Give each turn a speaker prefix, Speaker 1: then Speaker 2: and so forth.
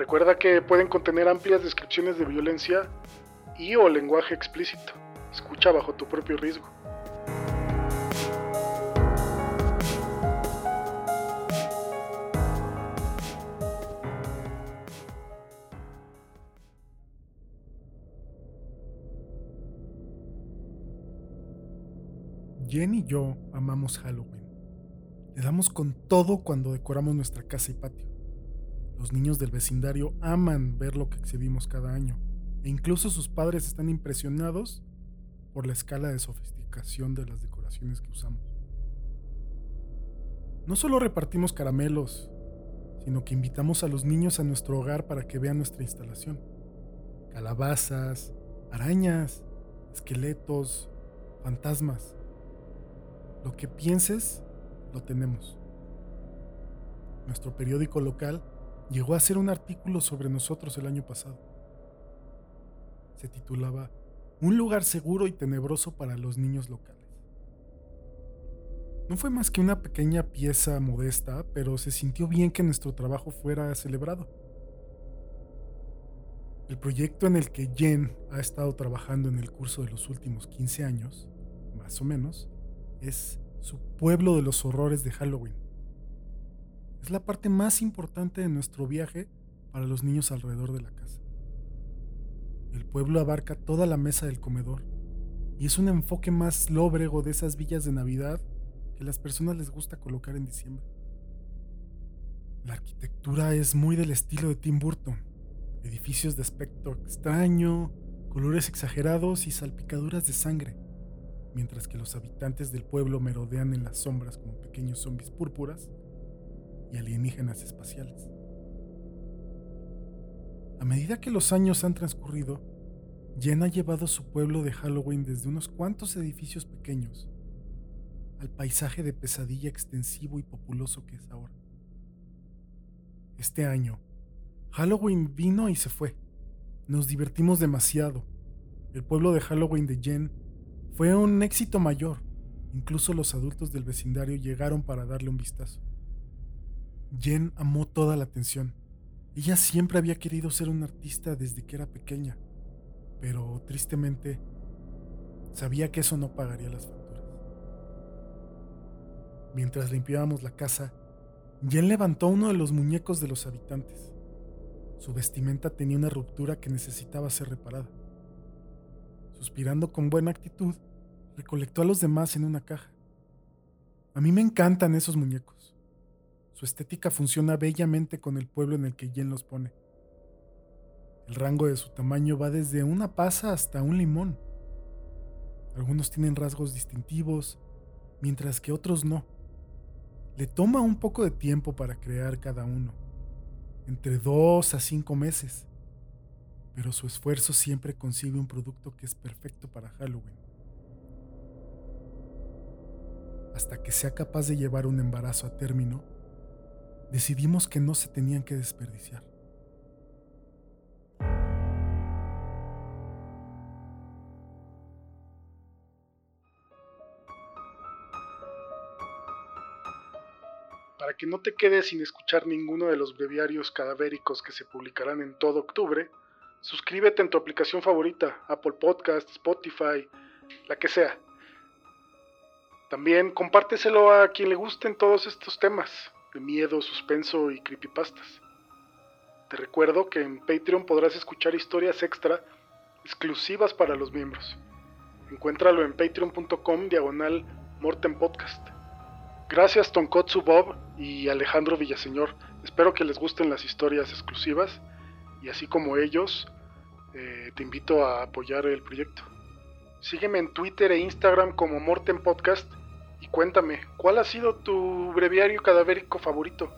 Speaker 1: Recuerda que pueden contener amplias descripciones de violencia y o lenguaje explícito. Escucha bajo tu propio riesgo.
Speaker 2: Jen y yo amamos Halloween. Le damos con todo cuando decoramos nuestra casa y patio. Los niños del vecindario aman ver lo que exhibimos cada año, e incluso sus padres están impresionados por la escala de sofisticación de las decoraciones que usamos. No solo repartimos caramelos, sino que invitamos a los niños a nuestro hogar para que vean nuestra instalación. Calabazas, arañas, esqueletos, fantasmas. Lo que pienses, lo tenemos. Nuestro periódico local llegó a hacer un artículo sobre nosotros el año pasado. Se titulaba Un lugar seguro y tenebroso para los niños locales. No fue más que una pequeña pieza modesta, pero se sintió bien que nuestro trabajo fuera celebrado. El proyecto en el que Jen ha estado trabajando en el curso de los últimos 15 años, más o menos, es su pueblo de los horrores de Halloween. Es la parte más importante de nuestro viaje para los niños alrededor de la casa. El pueblo abarca toda la mesa del comedor y es un enfoque más lóbrego de esas villas de Navidad que las personas les gusta colocar en diciembre. La arquitectura es muy del estilo de Tim Burton, edificios de aspecto extraño, colores exagerados y salpicaduras de sangre mientras que los habitantes del pueblo merodean en las sombras como pequeños zombies púrpuras y alienígenas espaciales. A medida que los años han transcurrido, Jen ha llevado su pueblo de Halloween desde unos cuantos edificios pequeños al paisaje de pesadilla extensivo y populoso que es ahora. Este año, Halloween vino y se fue. Nos divertimos demasiado. El pueblo de Halloween de Jen fue un éxito mayor. Incluso los adultos del vecindario llegaron para darle un vistazo. Jen amó toda la atención. Ella siempre había querido ser una artista desde que era pequeña, pero tristemente sabía que eso no pagaría las facturas. Mientras limpiábamos la casa, Jen levantó uno de los muñecos de los habitantes. Su vestimenta tenía una ruptura que necesitaba ser reparada. Suspirando con buena actitud, recolectó a los demás en una caja. A mí me encantan esos muñecos. Su estética funciona bellamente con el pueblo en el que Jen los pone. El rango de su tamaño va desde una pasa hasta un limón. Algunos tienen rasgos distintivos, mientras que otros no. Le toma un poco de tiempo para crear cada uno, entre dos a cinco meses, pero su esfuerzo siempre consigue un producto que es perfecto para Halloween. hasta que sea capaz de llevar un embarazo a término, decidimos que no se tenían que desperdiciar.
Speaker 1: Para que no te quedes sin escuchar ninguno de los breviarios cadavéricos que se publicarán en todo octubre, suscríbete en tu aplicación favorita, Apple Podcast, Spotify, la que sea. También compárteselo a quien le gusten todos estos temas de miedo, suspenso y creepypastas. Te recuerdo que en Patreon podrás escuchar historias extra exclusivas para los miembros. Encuéntralo en patreon.com diagonal Morten Podcast. Gracias Tonkotsu Bob y Alejandro Villaseñor. Espero que les gusten las historias exclusivas y así como ellos, eh, te invito a apoyar el proyecto. Sígueme en Twitter e Instagram como Morten Podcast y cuéntame, ¿cuál ha sido tu breviario cadavérico favorito?